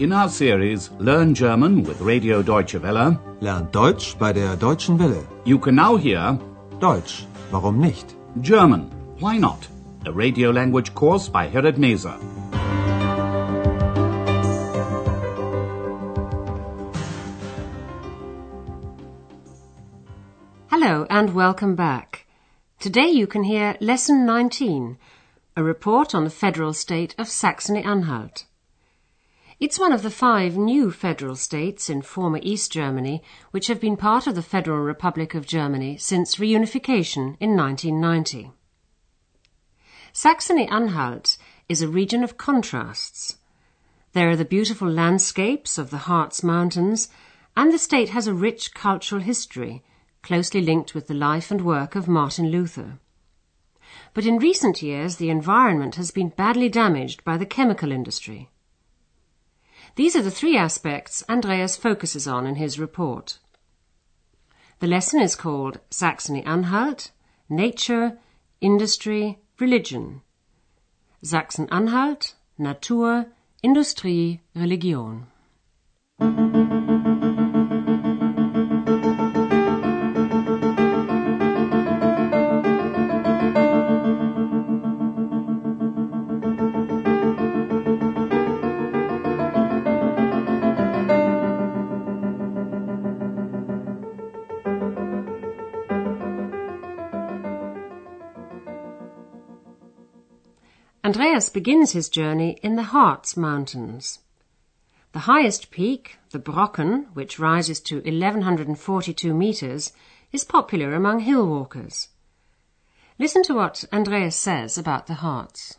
In our series Learn German with Radio Deutsche Welle, Lernt Deutsch bei der Deutschen Welle. you can now hear Deutsch, warum nicht? German, Why Not? A radio language course by Herrad Meese. Hello and welcome back. Today you can hear Lesson 19, a report on the federal state of Saxony-Anhalt. It's one of the five new federal states in former East Germany which have been part of the Federal Republic of Germany since reunification in 1990. Saxony-Anhalt is a region of contrasts. There are the beautiful landscapes of the Harz Mountains, and the state has a rich cultural history, closely linked with the life and work of Martin Luther. But in recent years, the environment has been badly damaged by the chemical industry. These are the three aspects Andreas focuses on in his report. The lesson is called Saxony-Anhalt, Nature, Industry, Religion. Sachsen-Anhalt, Natur, Industrie, Religion. Begins his journey in the Harz Mountains. The highest peak, the Brocken, which rises to 1142 meters, is popular among hill walkers. Listen to what Andreas says about the Harz.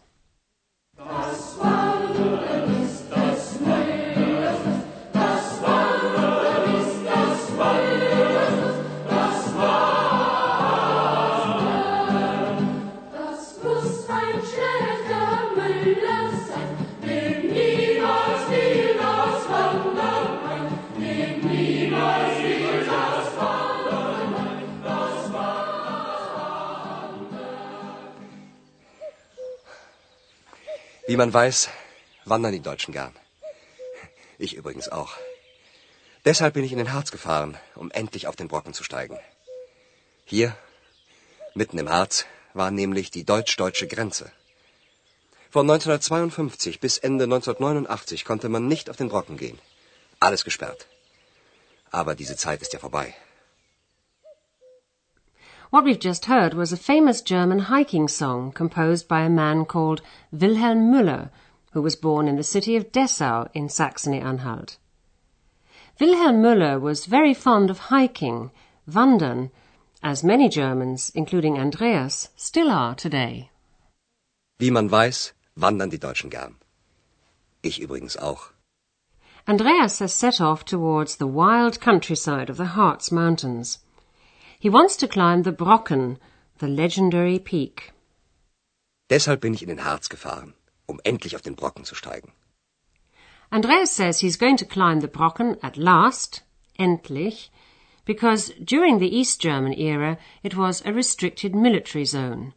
Man weiß, wandern die Deutschen gern. Ich übrigens auch. Deshalb bin ich in den Harz gefahren, um endlich auf den Brocken zu steigen. Hier, mitten im Harz, war nämlich die deutsch-deutsche Grenze. Von 1952 bis Ende 1989 konnte man nicht auf den Brocken gehen. Alles gesperrt. Aber diese Zeit ist ja vorbei. What we've just heard was a famous German hiking song composed by a man called Wilhelm Müller, who was born in the city of Dessau in Saxony-Anhalt. Wilhelm Müller was very fond of hiking, wandern, as many Germans, including Andreas, still are today. Wie man weiß, wandern die Deutschen gern. Ich übrigens auch. Andreas has set off towards the wild countryside of the Harz Mountains. He wants to climb the Brocken, the legendary peak. Deshalb bin ich in den Harz gefahren, um endlich auf den Brocken zu steigen. Andreas says he's going to climb the Brocken at last, endlich, because during the East German era it was a restricted military zone.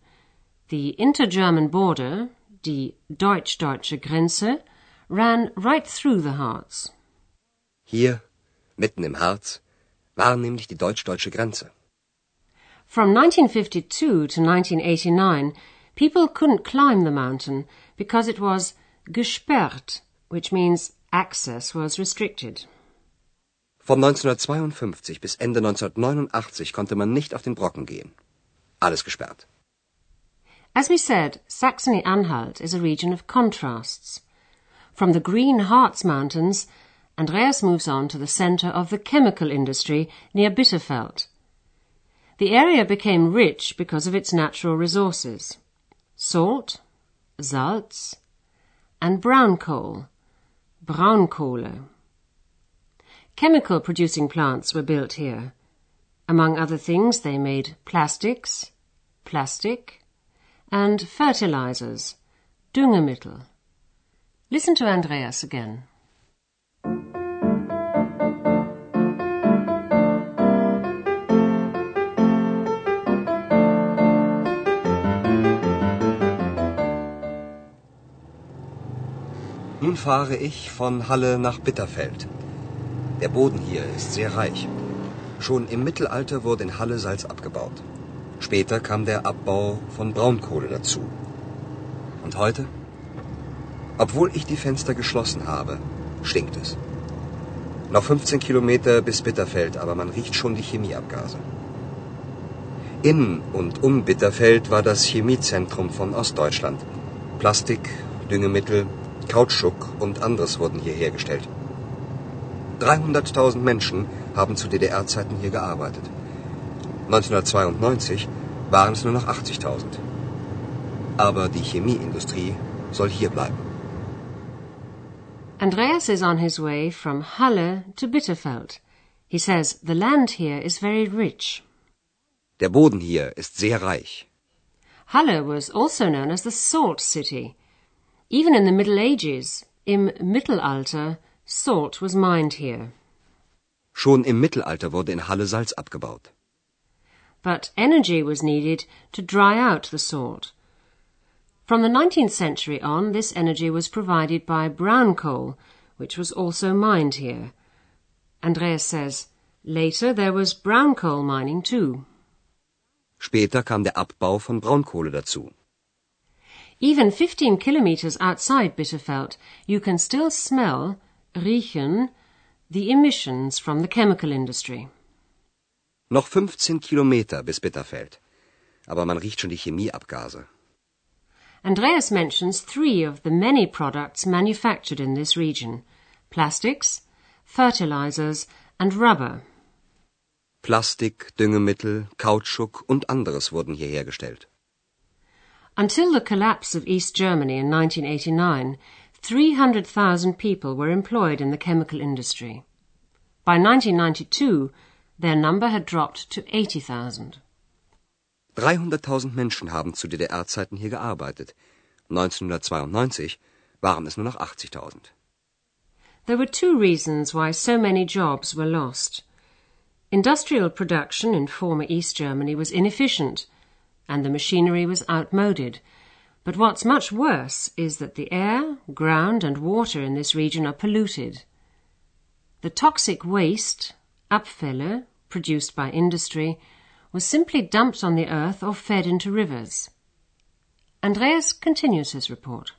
The inter-German border, die deutsch-deutsche Grenze, ran right through the Harz. Hier, mitten im Harz, war nämlich die deutsch-deutsche Grenze. From 1952 to 1989, people couldn't climb the mountain because it was gesperrt, which means access was restricted. Von 1952 bis Ende 1989 konnte man nicht auf den Brocken gehen. Alles gesperrt. As we said, Saxony-Anhalt is a region of contrasts. From the green Harz Mountains, Andreas moves on to the center of the chemical industry near Bitterfeld. The area became rich because of its natural resources. Salt, Salz, and brown coal, Braunkohle. Chemical producing plants were built here. Among other things, they made plastics, plastic, and fertilizers, Düngemittel. Listen to Andreas again. Nun fahre ich von Halle nach Bitterfeld. Der Boden hier ist sehr reich. Schon im Mittelalter wurde in Halle Salz abgebaut. Später kam der Abbau von Braunkohle dazu. Und heute? Obwohl ich die Fenster geschlossen habe, stinkt es. Noch 15 Kilometer bis Bitterfeld, aber man riecht schon die Chemieabgase. In und um Bitterfeld war das Chemiezentrum von Ostdeutschland. Plastik, Düngemittel, Kautschuk und anderes wurden hier hergestellt. 300.000 Menschen haben zu DDR-Zeiten hier gearbeitet. 1992 waren es nur noch 80.000. Aber die Chemieindustrie soll hier bleiben. Andreas is on his way from Halle to Bitterfeld. He says the land here is very rich. Der Boden hier ist sehr reich. Halle was also known as the Salt City. Even in the Middle Ages, im Mittelalter, salt was mined here. Schon im Mittelalter wurde in Halle Salz abgebaut. But energy was needed to dry out the salt. From the 19th century on, this energy was provided by brown coal, which was also mined here. Andreas says, later there was brown coal mining too. Später kam der Abbau von Braunkohle dazu. Even 15 kilometers outside Bitterfeld, you can still smell, riechen, the emissions from the chemical industry. Noch 15 Kilometer bis Bitterfeld. Aber man riecht schon die Chemieabgase. Andreas mentions three of the many products manufactured in this region plastics, fertilizers, and rubber. Plastik, Düngemittel, Kautschuk und anderes wurden hier hergestellt. Until the collapse of East Germany in 1989, 300,000 people were employed in the chemical industry. By 1992, their number had dropped to 80,000. 300.000 Menschen haben zu DDR-Zeiten hier gearbeitet. 1992 waren es nur noch 80.000. There were two reasons why so many jobs were lost. Industrial production in former East Germany was inefficient, and the machinery was outmoded. But what's much worse is that the air, ground, and water in this region are polluted. The toxic waste, Abfälle, produced by industry, was simply dumped on the earth or fed into rivers. Andreas continues his report.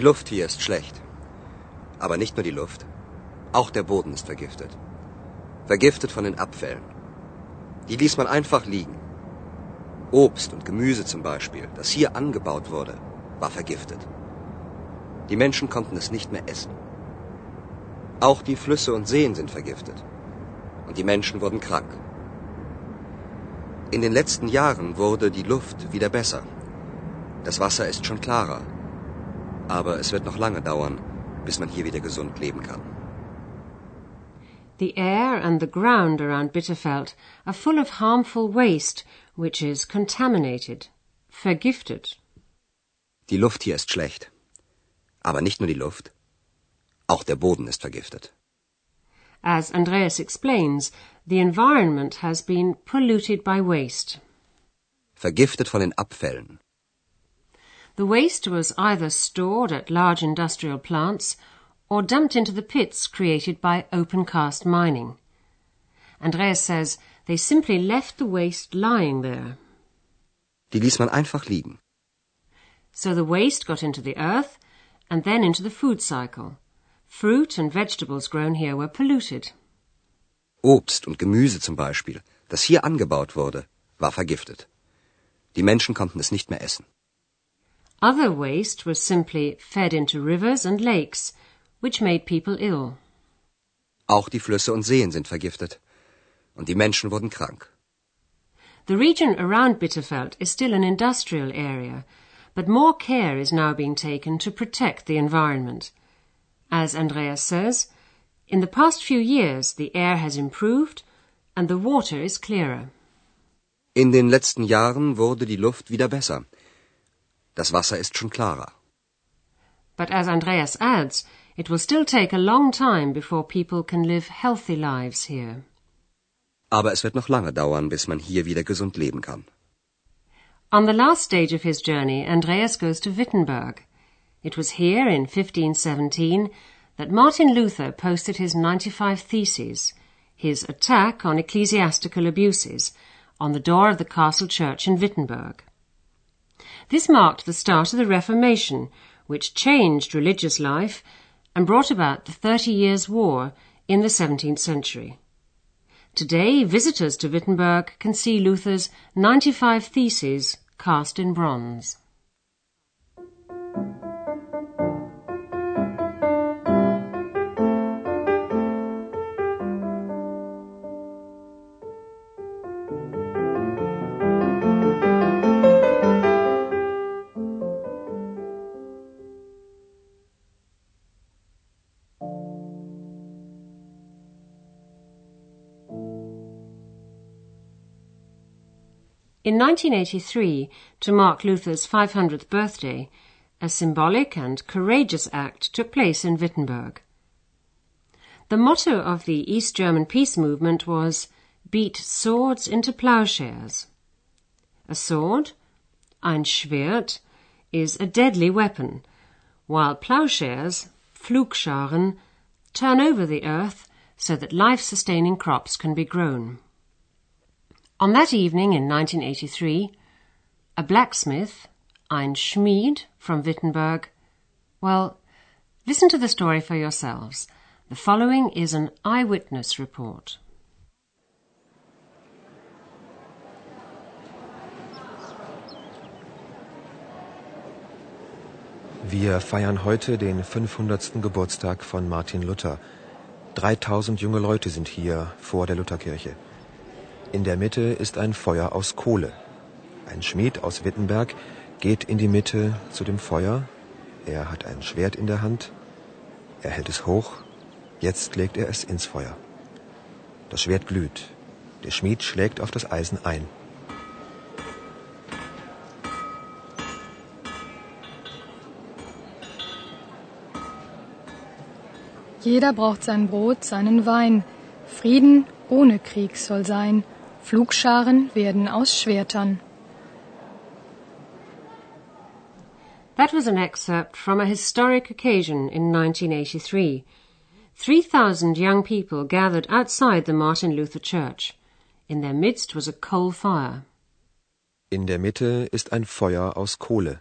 Die Luft hier ist schlecht. Aber nicht nur die Luft. Auch der Boden ist vergiftet. Vergiftet von den Abfällen. Die ließ man einfach liegen. Obst und Gemüse zum Beispiel, das hier angebaut wurde, war vergiftet. Die Menschen konnten es nicht mehr essen. Auch die Flüsse und Seen sind vergiftet. Und die Menschen wurden krank. In den letzten Jahren wurde die Luft wieder besser. Das Wasser ist schon klarer. Aber es wird noch lange dauern, bis man hier wieder gesund leben kann. The air and the ground around Bitterfeld are full of harmful waste, which is contaminated, vergiftet. Die Luft hier ist schlecht. Aber nicht nur die Luft. Auch der Boden ist vergiftet. As Andreas explains, the environment has been polluted by waste. Vergiftet von den Abfällen. The waste was either stored at large industrial plants or dumped into the pits created by open cast mining. Andreas says they simply left the waste lying there. Die ließ man einfach liegen. So the waste got into the earth and then into the food cycle. Fruit and vegetables grown here were polluted. Obst und Gemüse zum Beispiel, das hier angebaut wurde, war vergiftet. Die Menschen konnten es nicht mehr essen. Other waste was simply fed into rivers and lakes, which made people ill. Auch die Flüsse und Seen sind vergiftet. Und die Menschen wurden krank. The region around Bitterfeld is still an industrial area, but more care is now being taken to protect the environment. As Andreas says, in the past few years the air has improved and the water is clearer. In den letzten Jahren wurde die Luft wieder besser. Das Wasser ist schon klarer. But as Andreas adds, it will still take a long time before people can live healthy lives here. Aber es wird noch lange dauern, bis man hier wieder gesund leben kann. On the last stage of his journey, Andreas goes to Wittenberg. It was here in 1517 that Martin Luther posted his 95 Theses, his attack on ecclesiastical abuses, on the door of the castle church in Wittenberg. This marked the start of the Reformation, which changed religious life and brought about the Thirty Years' War in the 17th century. Today, visitors to Wittenberg can see Luther's 95 Theses cast in bronze. In 1983, to mark Luther's 500th birthday, a symbolic and courageous act took place in Wittenberg. The motto of the East German peace movement was Beat swords into plowshares. A sword, ein Schwert, is a deadly weapon, while plowshares, Pflugscharen, turn over the earth so that life-sustaining crops can be grown. On that evening in 1983, a blacksmith, ein Schmied from Wittenberg, well, listen to the story for yourselves. The following is an eyewitness report. Wir feiern heute den 500. Geburtstag von Martin Luther. 3000 junge Leute sind hier vor der Lutherkirche. In der Mitte ist ein Feuer aus Kohle. Ein Schmied aus Wittenberg geht in die Mitte zu dem Feuer. Er hat ein Schwert in der Hand. Er hält es hoch. Jetzt legt er es ins Feuer. Das Schwert glüht. Der Schmied schlägt auf das Eisen ein. Jeder braucht sein Brot, seinen Wein. Frieden ohne Krieg soll sein. Pflugscharen werden aus Schwertern. That was an excerpt from a historic occasion in 1983. 3,000 young people gathered outside the Martin Luther Church. In their midst was a coal fire. In der Mitte ist ein Feuer aus Kohle.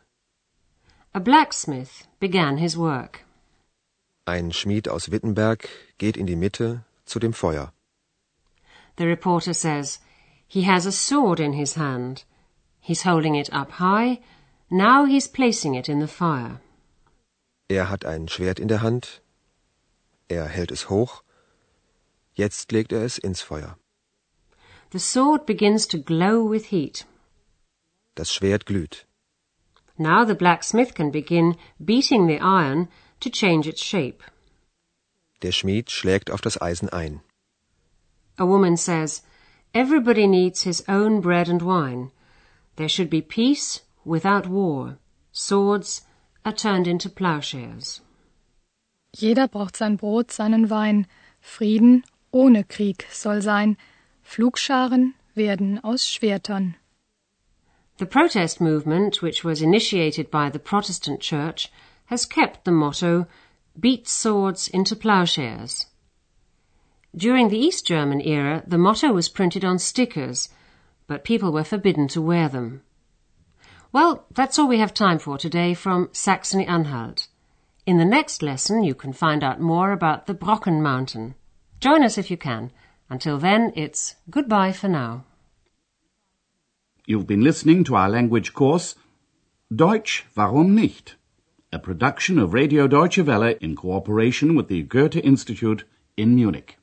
A blacksmith began his work. Ein Schmied aus Wittenberg geht in die Mitte zu dem Feuer. The reporter says, he has a sword in his hand. He's holding it up high. Now he's placing it in the fire. Er hat ein Schwert in der Hand. Er hält es hoch. Jetzt legt er es ins Feuer. The sword begins to glow with heat. Das Schwert glüht. Now the blacksmith can begin beating the iron to change its shape. Der Schmied schlägt auf das Eisen ein. A woman says, Everybody needs his own bread and wine. There should be peace without war. Swords are turned into plowshares. Jeder braucht sein Brot, seinen Wein. Frieden ohne Krieg soll sein. Pflugscharen werden aus Schwertern. The protest movement, which was initiated by the Protestant Church, has kept the motto, Beat swords into plowshares. During the East German era, the motto was printed on stickers, but people were forbidden to wear them. Well, that's all we have time for today from Saxony Anhalt. In the next lesson, you can find out more about the Brocken Mountain. Join us if you can. Until then, it's goodbye for now. You've been listening to our language course Deutsch, warum nicht? A production of Radio Deutsche Welle in cooperation with the Goethe Institute in Munich.